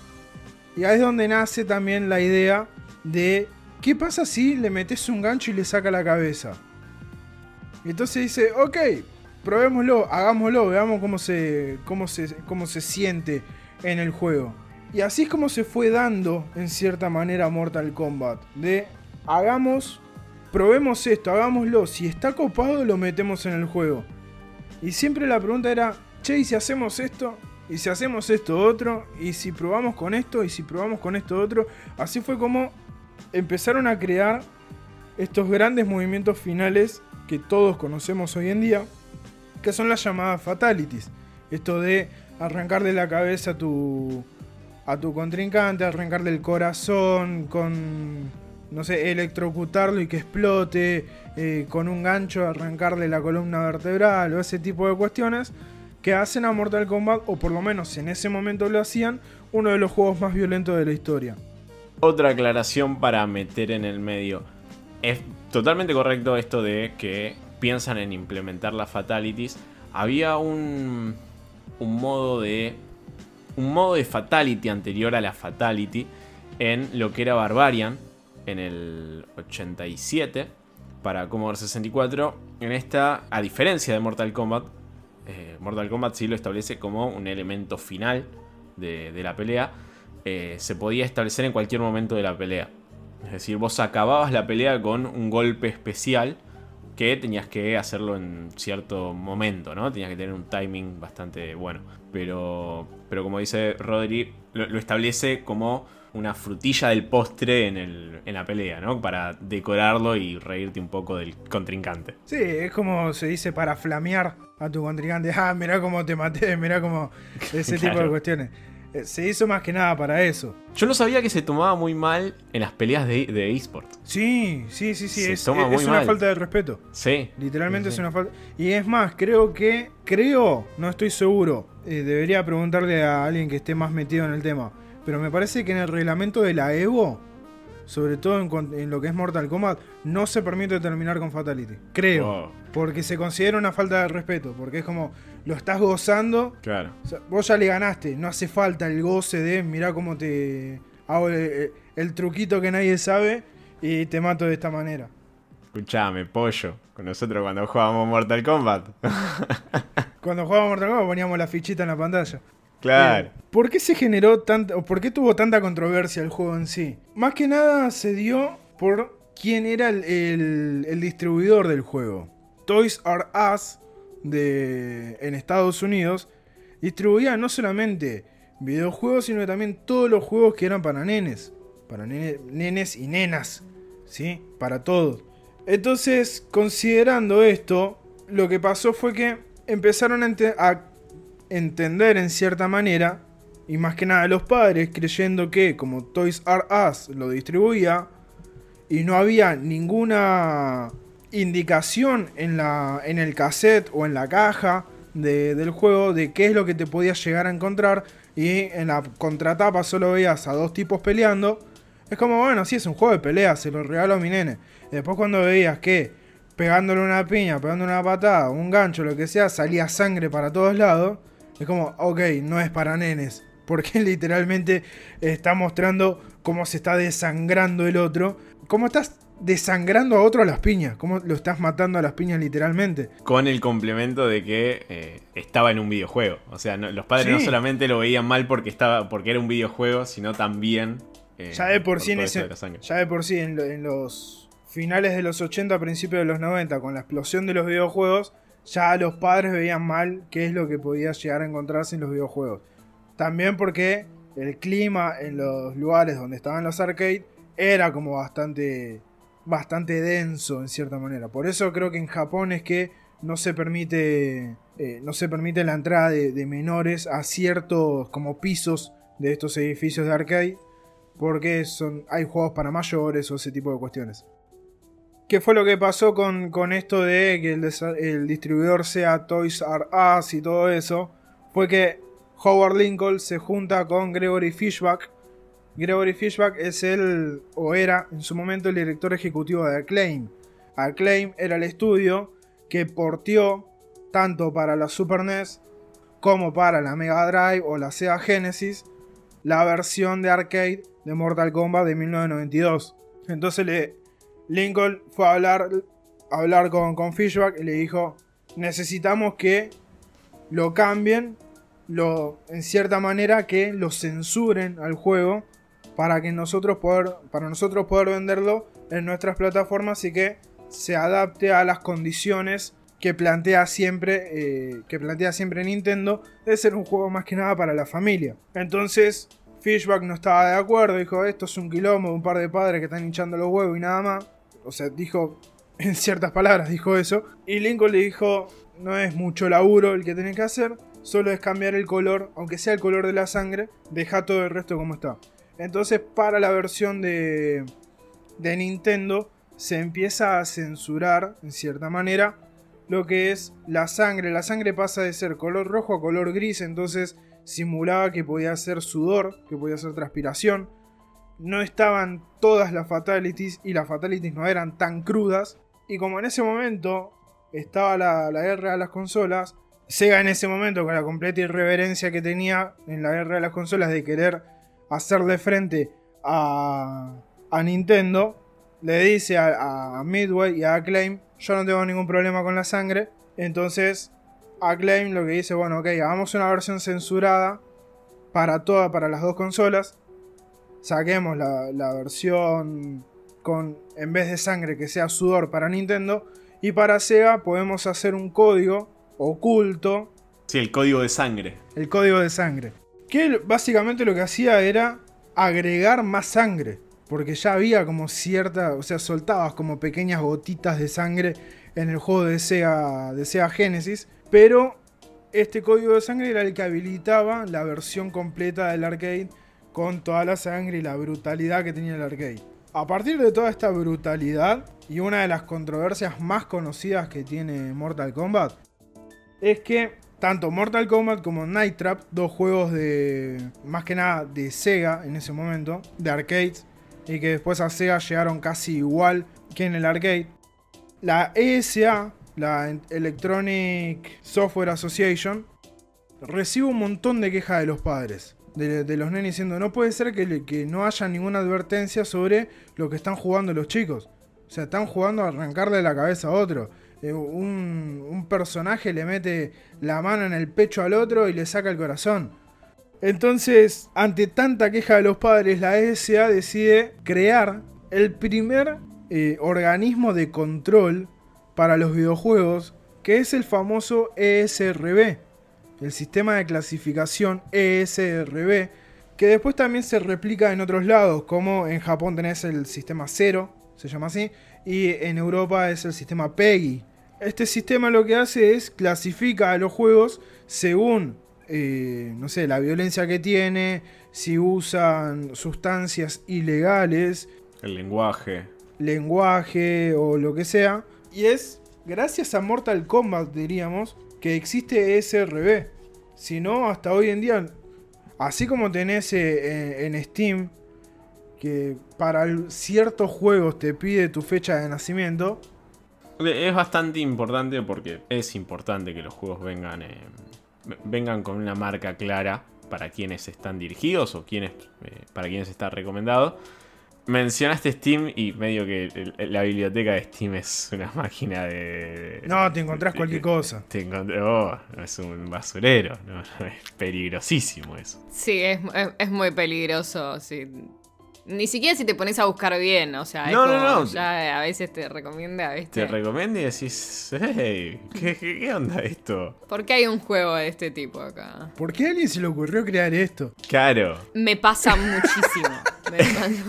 Y ahí es donde nace también la idea de, ¿qué pasa si le metes un gancho y le saca la cabeza? Entonces dice, ok, probémoslo, hagámoslo, veamos cómo se, cómo se, cómo se siente en el juego. Y así es como se fue dando en cierta manera Mortal Kombat. De hagamos, probemos esto, hagámoslo. Si está copado lo metemos en el juego. Y siempre la pregunta era, che, ¿y si hacemos esto? ¿Y si hacemos esto otro? ¿Y si probamos con esto? ¿Y si probamos con esto otro? Así fue como empezaron a crear estos grandes movimientos finales que todos conocemos hoy en día, que son las llamadas fatalities. Esto de arrancar de la cabeza tu, a tu contrincante, arrancarle el corazón, con, no sé, electrocutarlo y que explote, eh, con un gancho arrancarle la columna vertebral o ese tipo de cuestiones que hacen a Mortal Kombat, o por lo menos en ese momento lo hacían, uno de los juegos más violentos de la historia. Otra aclaración para meter en el medio. Es totalmente correcto esto de que piensan en implementar las fatalities. Había un, un modo de un modo de Fatality anterior a la Fatality en lo que era Barbarian en el 87 para Commodore 64. En esta, a diferencia de Mortal Kombat, eh, Mortal Kombat sí lo establece como un elemento final de, la pelea. Eh, se podía establecer en cualquier momento de la pelea. Es decir, vos acababas la pelea con un golpe especial que tenías que hacerlo en cierto momento, ¿no? Tenías que tener un timing bastante bueno. Pero, pero como dice Rodri, lo, establece como una frutilla del postre en, el, en la pelea, ¿no? Para decorarlo y reírte un poco del contrincante. Sí, es como se dice para flamear a tu contrincante. Ah, mirá cómo te maté, mirá cómo... Ese tipo de cuestiones. Eh, se hizo más que nada para eso. Yo no sabía que se tomaba muy mal en las peleas de, eSport. Sí, sí, sí, sí. es, una falta de respeto. Sí. Literalmente es una falta. Y es más, creo que. Creo, no estoy seguro. Eh, debería preguntarle a alguien que esté más metido en el tema. Pero me parece que en el reglamento de la Evo sobre todo en, lo que es Mortal Kombat, no se permite terminar con Fatality. Creo. Wow, Porque se considera una falta de respeto. Porque es como, lo estás gozando, claro. o sea, vos ya le ganaste. No hace falta el goce de, mirá cómo te hago el, el truquito que nadie sabe y te mato de esta manera. Escuchame, pollo. Con nosotros cuando jugábamos Mortal Kombat. Cuando jugábamos Mortal Kombat poníamos la fichita en la pantalla. claro. Eh, ¿Por qué se generó tanta, o por qué tuvo tanta controversia el juego en sí? Más que nada se dio por quién era el, el- el distribuidor del juego. Toys R Us en Estados Unidos distribuía no solamente videojuegos, sino también todos los juegos que eran para nenes. Para nene- nenes y nenas. ¿Sí? Para todos. Entonces, considerando esto, lo que pasó fue que empezaron a, a entender en cierta manera, y más que nada los padres creyendo que como Toys R Us lo distribuía, y no había ninguna indicación en, la, en el cassette o en la caja de- del juego de qué es lo que te podías llegar a encontrar, y en la contratapa solo veías a dos tipos peleando, es como, bueno, sí, es un juego de pelea, se lo regalo a mi nene. Y después cuando veías que pegándole una piña, pegándole una patada, un gancho, lo que sea, salía sangre para todos lados, es como, ok, no es para nenes. Porque literalmente está mostrando cómo se está desangrando el otro. Cómo estás desangrando a otro a las piñas. Cómo lo estás matando a las piñas literalmente. Con el complemento de que eh, estaba en un videojuego. O sea, no- los padres no Sí. solamente lo veían mal porque estaba porque era un videojuego, sino también. eh, Ya de por sí en todo ese- de. Ya de por sí, en, lo- en los finales de los 80, principios de los 90, con la explosión de los videojuegos, ya los padres veían mal qué es lo que podía llegar a encontrarse en los videojuegos. También porque el clima en los lugares donde estaban los arcades era como bastante, bastante denso en cierta manera. Por eso creo que en Japón es que no se permite, eh, no se permite la entrada de, menores a ciertos como pisos de estos edificios de arcade porque son, hay juegos para mayores o ese tipo de cuestiones. ¿Qué fue lo que pasó con, con esto de que el, el distribuidor sea Toys R Us y todo eso? Fue que Howard Lincoln se junta con Gregory Fishback. Gregory Fishback es el, o era en su momento el director ejecutivo de Acclaim. Acclaim era el estudio que portió tanto para la Super NES como para la Mega Drive o la Sega Genesis la versión de arcade de Mortal Kombat de 1992. Entonces Lincoln fue a hablar, a hablar con, con Fishback y le dijo, necesitamos que lo cambien, lo, en cierta manera que lo censuren al juego para que nosotros poder, para nosotros poder venderlo en nuestras plataformas y que se adapte a las condiciones que plantea siempre eh, que plantea siempre Nintendo de ser un juego más que nada para la familia. Entonces Fishback no estaba de acuerdo, dijo esto es un quilombo un par de padres que están hinchando los huevos y nada más. O sea, dijo en ciertas palabras dijo eso. Y Lincoln le dijo no es mucho laburo el que tenés que hacer, solo es cambiar el color, aunque sea el color de la sangre, deja todo el resto como está. Entonces para la versión de, Nintendo se empieza a censurar en cierta manera lo que es la sangre. La sangre pasa de ser color rojo a color gris, entonces simulaba que podía ser sudor, que podía ser transpiración. No estaban todas las fatalities y las fatalities no eran tan crudas. Y como en ese momento estaba la, la guerra de las consolas, Sega en ese momento con la completa irreverencia que tenía en la guerra de las consolas de querer hacerle frente a, a Nintendo, le dice a, a Midway y a Acclaim, yo no tengo ningún problema con la sangre. Entonces, Acclaim lo que dice, bueno, ok, hagamos una versión censurada para toda, para las dos consolas. Saquemos la, la versión con, en vez de sangre, que sea sudor para Nintendo. Y para Sega podemos hacer un código oculto, Sí, el código de sangre. el código de sangre. Que básicamente lo que hacía era agregar más sangre. Porque ya había como cierta, o sea, soltabas como pequeñas gotitas de sangre en el juego de Sega, de Sega Genesis. Pero este código de sangre era el que habilitaba la versión completa del arcade con toda la sangre y la brutalidad que tenía el arcade. A partir de toda esta brutalidad y una de las controversias más conocidas que tiene Mortal Kombat es que tanto Mortal Kombat como Night Trap, dos juegos de más que nada de Sega en ese momento, de arcades, y que después a Sega llegaron casi igual que en el arcade. La ESA, la Electronic Software Association, recibe un montón de quejas de los padres. De, los nenes diciendo, no puede ser que, que no haya ninguna advertencia sobre lo que están jugando los chicos. O sea, están jugando a arrancarle la cabeza a otro. Eh, un, personaje le mete la mano en el pecho al otro y le saca el corazón. Entonces, ante tanta queja de los padres, la ESA decide crear el primer eh, organismo de control para los videojuegos, que es el famoso ESRB, el sistema de clasificación ESRB, que después también se replica en otros lados, como en Japón tenés el sistema 0, se llama así, y en Europa es el sistema PEGI. Este sistema lo que hace es clasifica a los juegos según, eh, no sé, la violencia que tiene, si usan sustancias ilegales, El lenguaje. lenguaje o lo que sea. Y es gracias a Mortal Kombat, diríamos, que existe SRB. Si no, hasta hoy en día, así como tenés eh, en en Steam, que para ciertos juegos te pide tu fecha de nacimiento, Es bastante importante porque es importante que los juegos vengan, eh, vengan con una marca clara para quienes están dirigidos o quienes, eh, para quienes está recomendado. Mencionaste Steam y medio que la biblioteca de Steam es una máquina de... no, te encontrás cualquier cosa. Te encontré, oh, es un basurero, ¿no? es peligrosísimo eso. Sí, es, es- es muy peligroso. sí. Ni siquiera si te pones a buscar bien, o sea, es No, no, como no. ya a veces te recomienda, ¿viste? Te recomiendo y decís, hey, ¿qué, qué, qué onda esto? ¿Por qué hay un juego de este tipo acá? ¿Por qué a alguien se le ocurrió crear esto? Claro. Me pasa muchísimo. Me pasa-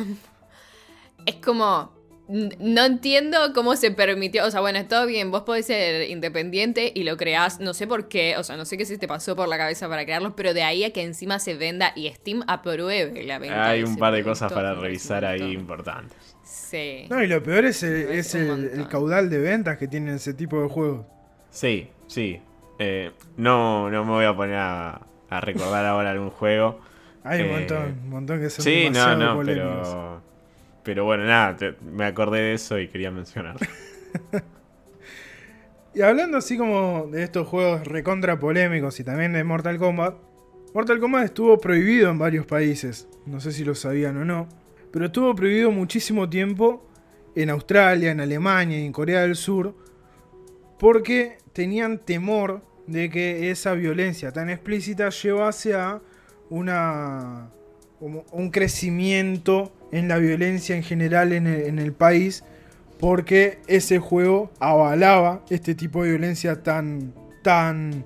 Es como. No entiendo cómo se permitió. O sea, bueno, todo bien. Vos podés ser independiente y lo creás. No sé por qué. O sea, no sé qué se te pasó por la cabeza para crearlo. Pero de ahí a que encima se venda y Steam apruebe la venta. Hay un par de cosas para revisar ahí importantes. Sí. No, y lo peor es el, es el- caudal de ventas que tienen ese tipo de juegos. Sí, sí. Eh, no, no me voy a poner a, a recordar ahora algún juego. Hay un Eh, montón, un montón que son Sí, no, no, polémicos. pero. Pero bueno, nada, me acordé de eso y quería mencionar. Y hablando así como de estos juegos recontra polémicos y también de Mortal Kombat, Mortal Kombat estuvo prohibido en varios países, no sé si lo sabían o no, pero estuvo prohibido muchísimo tiempo en Australia, en Alemania y en Corea del Sur, porque tenían temor de que esa violencia tan explícita llevase a una un crecimiento en la violencia en general en el, país porque ese juego avalaba este tipo de violencia tan tan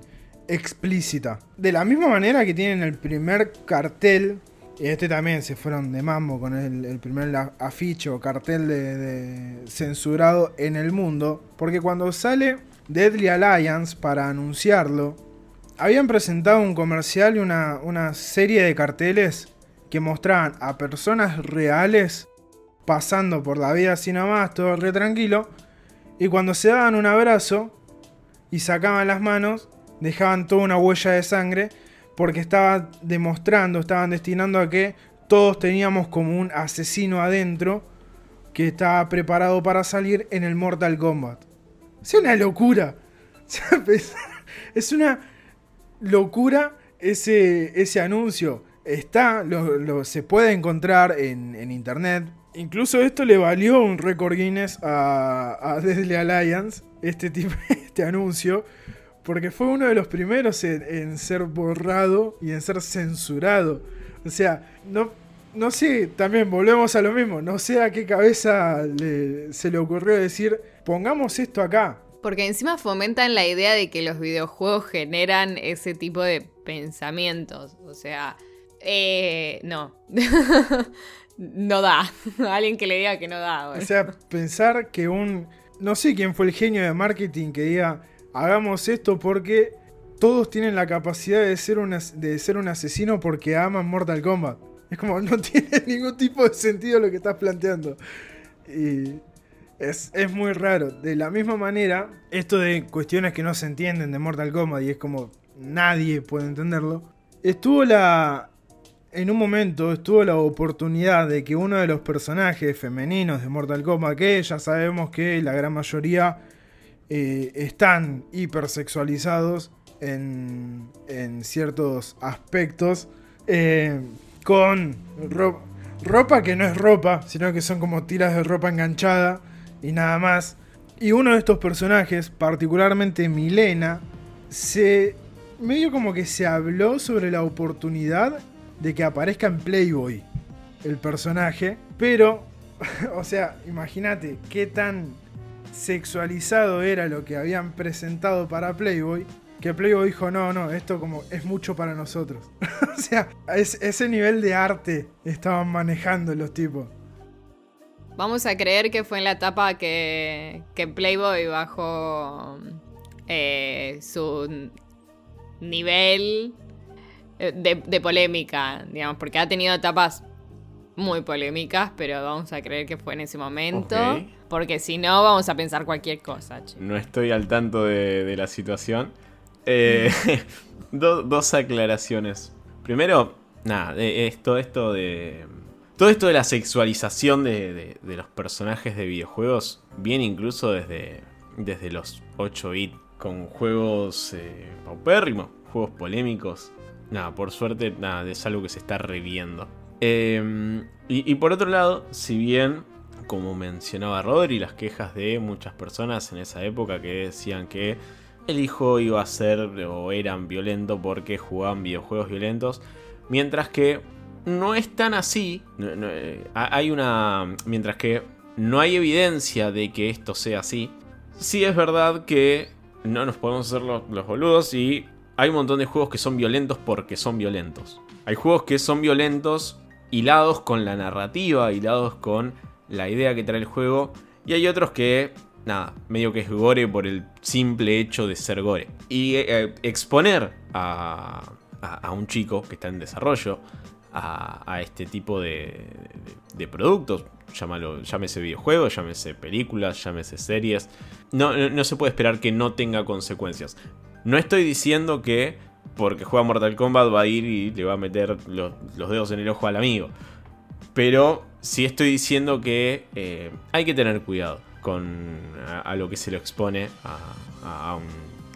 explícita. De la misma manera que tienen el primer cartel, y este también se fueron de mambo con el, primer afiche o cartel de censurado en el mundo, porque cuando sale Deadly Alliance para anunciarlo, habían presentado un comercial y una, una serie de carteles que mostraban a personas reales pasando por la vida así nomás, todo re tranquilo, y cuando se daban un abrazo y sacaban las manos, dejaban toda una huella de sangre, porque estaba demostrando, estaban destinando a que todos teníamos como un asesino adentro que estaba preparado para salir en el Mortal Kombat. Es una locura. Es una locura ese, ese anuncio. Está, se puede encontrar en, internet. Incluso esto le valió un récord Guinness a, a Alliance, este, tipo, este anuncio, porque fue uno de los primeros en, ser borrado y en ser censurado. O sea, no, no sé, también volvemos a lo mismo, no sé a qué cabeza se le ocurrió decir, pongamos esto acá. Porque encima fomentan la idea de que los videojuegos generan ese tipo de pensamientos. O sea, eh, no. no da. Alguien que le diga que no da. O sea, pensar que un... No sé quién fue el genio de marketing que diga, hagamos esto porque todos tienen la capacidad de ser un, as- de ser un asesino porque aman Mortal Kombat. Es como, no tiene ningún tipo de sentido lo que estás planteando. Y es, es muy raro. De la misma manera, esto de cuestiones que no se entienden de Mortal Kombat y es como nadie puede entenderlo. Estuvo la, en un momento estuvo la oportunidad de que uno de los personajes femeninos de Mortal Kombat, que ya sabemos que la gran mayoría eh, están hipersexualizados en, ciertos aspectos, eh, con ro- ropa que no es ropa, sino que son como tiras de ropa enganchada y nada más. Y uno de estos personajes, particularmente Milena, se medio como que se habló sobre la oportunidad de que aparezca en Playboy el personaje, pero, o sea, imagínate qué tan sexualizado era lo que habían presentado para Playboy, que Playboy dijo, no, no, esto como es mucho para nosotros. o sea, es- ese nivel de arte estaban manejando los tipos. Vamos a creer que fue en la etapa que, que Playboy bajó eh, su nivel de, de polémica, digamos, porque ha tenido etapas muy polémicas, pero vamos a creer que fue en ese momento, porque si no vamos a pensar cualquier cosa. No estoy al tanto de, de la situación. Eh, do- dos aclaraciones. Primero, nada, esto, esto de. Todo esto de la sexualización de, de- de los personajes de videojuegos viene incluso desde, desde los 8 bits con juegos eh, paupérrimos, juegos polémicos. Nada, por suerte, nada, es algo que se está reviendo. Eh, y, por otro lado, si bien, como mencionaba Rodri, las quejas de muchas personas en esa época que decían que el hijo iba a ser o eran violento porque jugaban videojuegos violentos, mientras que no es tan así. eh, ha- hay una. Mientras que no hay evidencia de que esto sea así. Sí es verdad que no nos podemos hacer los, los boludos y hay un montón de juegos que son violentos porque son violentos. Hay juegos que son violentos hilados con la narrativa, hilados con la idea que trae el juego. Y hay otros que, nada, medio que es gore por el simple hecho de ser gore. Y eh, exponer a, un chico que está en desarrollo a, este tipo de, productos, llámalo, llámese videojuegos, llámese películas, llámese series, no, no se puede esperar que no tenga consecuencias. No estoy diciendo que porque juega Mortal Kombat va a ir y le va a meter los, dedos en el ojo al amigo. Pero sí estoy diciendo que eh, hay que tener cuidado con a, lo que se lo expone a, a- a un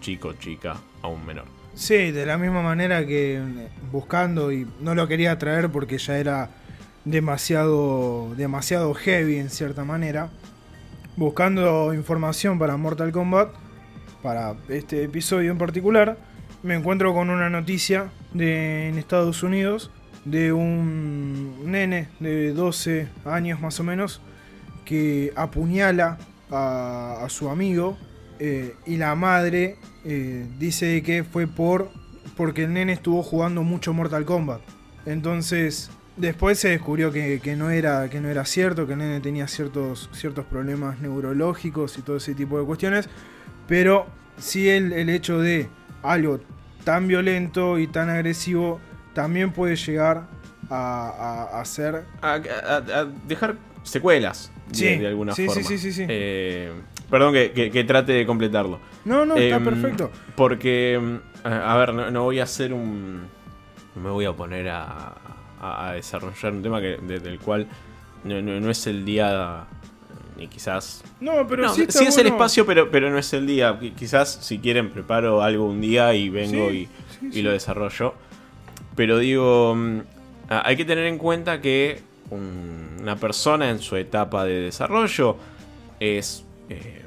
chico, chica, a un menor. Sí, de la misma manera que eh, buscando y no lo quería traer porque ya era demasiado demasiado heavy en cierta manera. Buscando información para Mortal Kombat para este episodio en particular, me encuentro con una noticia de en Estados Unidos de un nene de 12 años más o menos que apuñala a, a su amigo eh, y la madre eh, dice que fue por porque el nene estuvo jugando mucho Mortal Kombat. Entonces, después se descubrió que, que no, era, que no era cierto, que el nene tenía ciertos, ciertos problemas neurológicos y todo ese tipo de cuestiones. Pero sí el, el hecho de algo tan violento y tan agresivo también puede llegar a, a, a ser A, dejar secuelas de, Sí, de alguna sí, forma. sí, sí, sí. Eh, perdón que, que- que trate de completarlo. No, no, está Em, perfecto. Porque, mm, a ver, no, no voy a hacer un. No me voy a poner a, desarrollar un tema que, de- del cual no, no- no es el día. Ni quizás. No, pero No, sí, sí, está es el espacio, pero, pero no es el día. Qui- Quizás, si quieren, preparo algo un día y vengo Sí, y, sí, y sí. lo desarrollo. Pero digo, mm, hay que tener en cuenta que un- una persona en su etapa de desarrollo es, eh,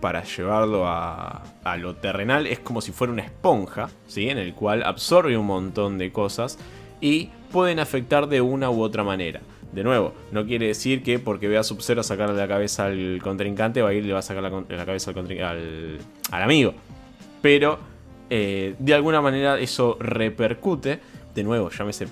para llevarlo a, a lo terrenal, es como si fuera una esponja, ¿sí? En el cual absorbe un montón de cosas y pueden afectar de una u otra manera. De nuevo, no quiere decir que porque vea a Sub-Zero sacarle la cabeza al contrincante, va a ir y le va a sacar la, cabeza al, al, al amigo. Pero eh, de alguna manera eso repercute, de nuevo, llámese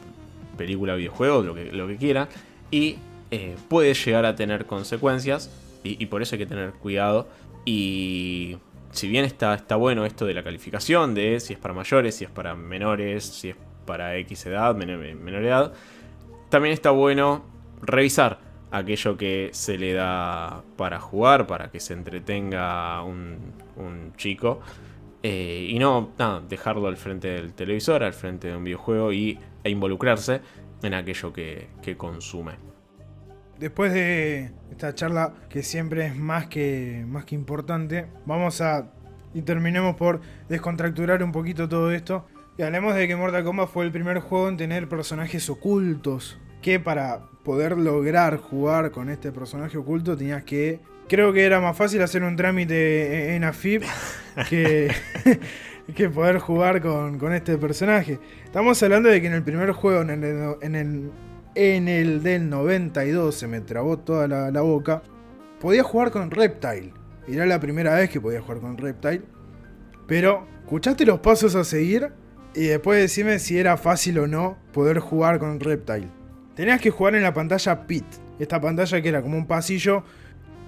película, videojuego, lo que, lo que quieran, y eh, puede llegar a tener consecuencias, y, y por eso hay que tener cuidado. Y si bien está, está bueno esto de la calificación, de si es para mayores, si es para menores, si es para X edad, menor, menor edad, también está bueno revisar aquello que se le da para jugar, para que se entretenga un, un chico. Eh, y no dejarlo al frente del televisor, al frente de un videojuego y, e involucrarse en aquello que, que consume. Después de esta charla que siempre es más que, más que importante, vamos a y terminemos por descontracturar un poquito todo esto. Y hablemos de que Mortal Kombat fue el primer juego en tener personajes ocultos. Que para poder lograr jugar con este personaje oculto tenías que... Creo que era más fácil hacer un trámite en AFIP que, que poder jugar con, con, este personaje. Estamos hablando de que en el primer juego, en el, en el, en el del 92, se me trabó toda la, la boca, podía jugar con Reptile. Era la primera vez que podía jugar con Reptile. Pero, escuchaste los pasos a seguir y después decime si era fácil o no poder jugar con Reptile. Tenías que jugar en la pantalla Pit. Esta pantalla que era como un pasillo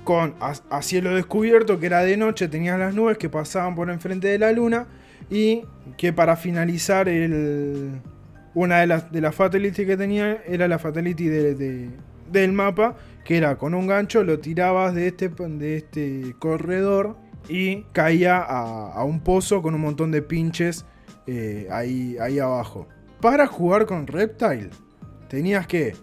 con a, cielo descubierto, que era de noche, tenías las nubes que pasaban por enfrente de la luna y que para finalizar el, una de las, fatalities que tenía era la fatality del mapa que era con un gancho lo tirabas de este, de este corredor y caía a, un pozo con un montón de pinches eh, ahí, ahí abajo. Para jugar con Reptile tenías que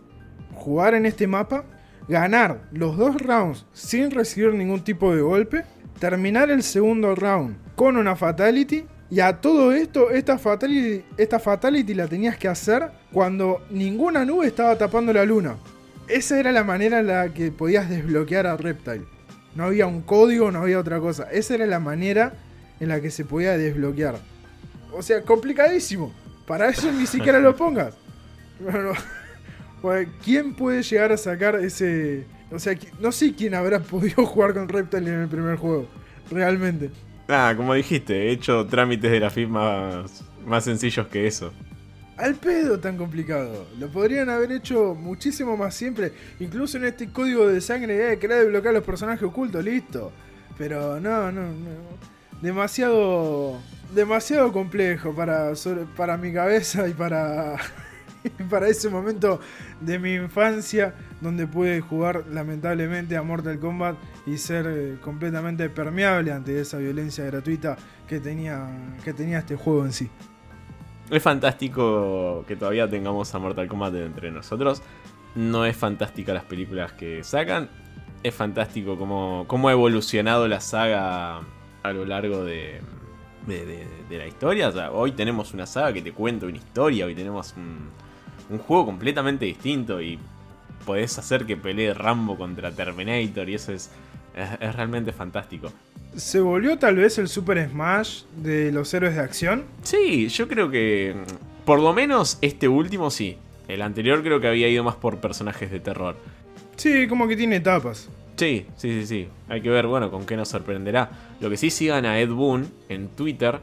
jugar en este mapa, ganar los dos rounds sin recibir ningún tipo de golpe, terminar el segundo round con una fatality y a todo esto, esta fatality, esta fatality la tenías que hacer cuando ninguna nube estaba tapando la luna esa era la manera en la que podías desbloquear a Reptile. No había un código, no había otra cosa. Esa era la manera en la que se podía desbloquear. O sea, complicadísimo. Para eso ni siquiera lo pongas. Bueno, ¿quién puede llegar a sacar ese... O sea, no sé quién habrá podido jugar con Reptile en el primer juego. Realmente. Ah, como dijiste, he hecho trámites de la FIP más, más sencillos que eso al pedo tan complicado. Lo podrían haber hecho muchísimo más siempre. Incluso en este código de sangre, eh, querer desbloquear los personajes ocultos, listo. Pero no, no, no. Demasiado. Demasiado complejo para, para mi cabeza y para. para ese momento de mi infancia donde pude jugar lamentablemente a Mortal Kombat y ser eh, completamente permeable ante esa violencia gratuita que tenía, que tenía este juego en sí. Es fantástico que todavía tengamos a Mortal Kombat entre nosotros. No es fantástica las películas que sacan. Es fantástico cómo, cómo ha evolucionado la saga a lo largo de, de, la historia. hoy tenemos una saga que te cuenta una historia. Hoy tenemos un, un juego completamente distinto. Y podés hacer que pelee Rambo contra Terminator. Y eso es, es realmente fantástico. ¿Se volvió tal vez el Super Smash de los héroes de acción? Sí, yo creo que mm, por lo menos este último sí. El anterior creo que había ido más por personajes de terror. Sí, como que tiene etapas. Sí, sí, sí, sí. Hay que ver, bueno, con qué nos sorprenderá. Lo que sí sigan a Ed Boon en Twitter,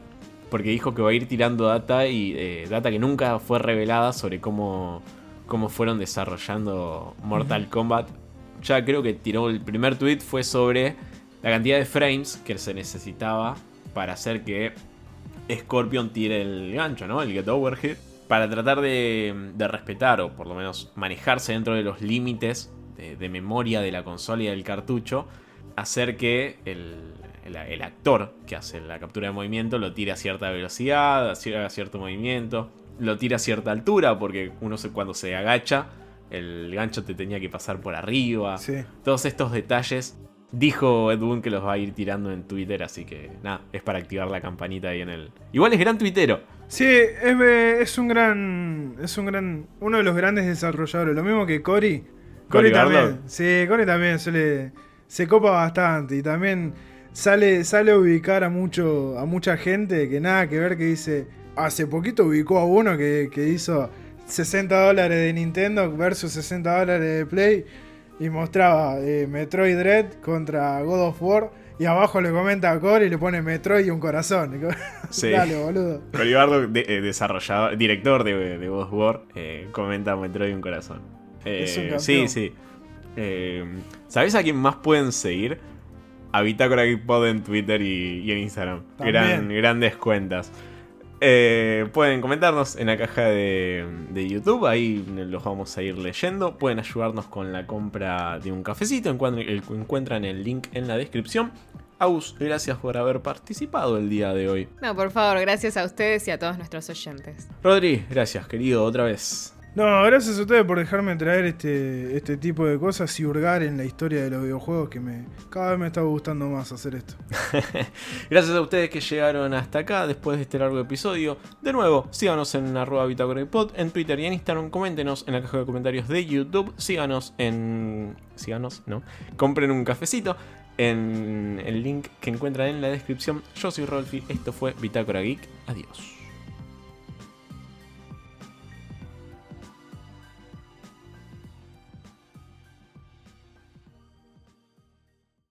porque dijo que va a ir tirando data y eh, data que nunca fue revelada sobre cómo, cómo fueron desarrollando Mortal Kombat. Ya creo que tiró el primer tweet fue sobre la cantidad de frames que se necesitaba para hacer que Scorpion tire el gancho, ¿no? El get over hit. Para tratar de, respetar o por lo menos manejarse dentro de los límites de, memoria de la consola y del cartucho, hacer que el, actor que hace la captura de movimiento lo tire a cierta velocidad, haga cierto movimiento, lo tire a cierta altura, porque uno cuando se agacha, el gancho te tenía que pasar por arriba. Todos estos detalles Dijo Edwin que los va a ir tirando en Twitter, así que nada, es para activar la campanita ahí en el. Igual es gran tuitero. Sí, es, un gran. Es un gran. Uno de los grandes desarrolladores. Lo mismo que Cory. Cory también. Sí, Cory también suele. Se copa bastante. Y también sale, sale a ubicar a mucho. a mucha gente que nada que ver que dice. Hace poquito ubicó a uno que, que hizo 60 dólares de Nintendo versus 60 dólares de Play y mostraba eh, Metroid Dread contra God of War. Y abajo le comenta a Core y le pone Metroid y un corazón. Sí. Dale, boludo. Coribardo, eh, desarrollador, director de, God of War, eh, comenta Metroid y un corazón. sí, sí. ¿Sabes a quién más pueden seguir? A Bitácora Pod en Twitter y, en Instagram. Gran, grandes cuentas. Eh, pueden comentarnos en la caja de, YouTube, ahí los vamos a ir leyendo. Pueden ayudarnos con la compra de un cafecito, encuentran el link en la descripción. Aus, gracias por haber participado el día de hoy. No, por favor, gracias a ustedes y a todos nuestros oyentes. Rodri, gracias querido, otra vez. No, gracias a ustedes por dejarme traer este, este tipo de cosas y hurgar en la historia de los videojuegos que me cada vez me está gustando más hacer esto. gracias a ustedes que llegaron hasta acá después de este largo episodio. De nuevo, síganos en arroba Pod en Twitter y en Instagram. Coméntenos en la caja de comentarios de YouTube. Síganos en. Síganos, ¿no? Compren un cafecito en el link que encuentran en la descripción. Yo soy Rolfi, esto fue Bitácora Geek. Adiós.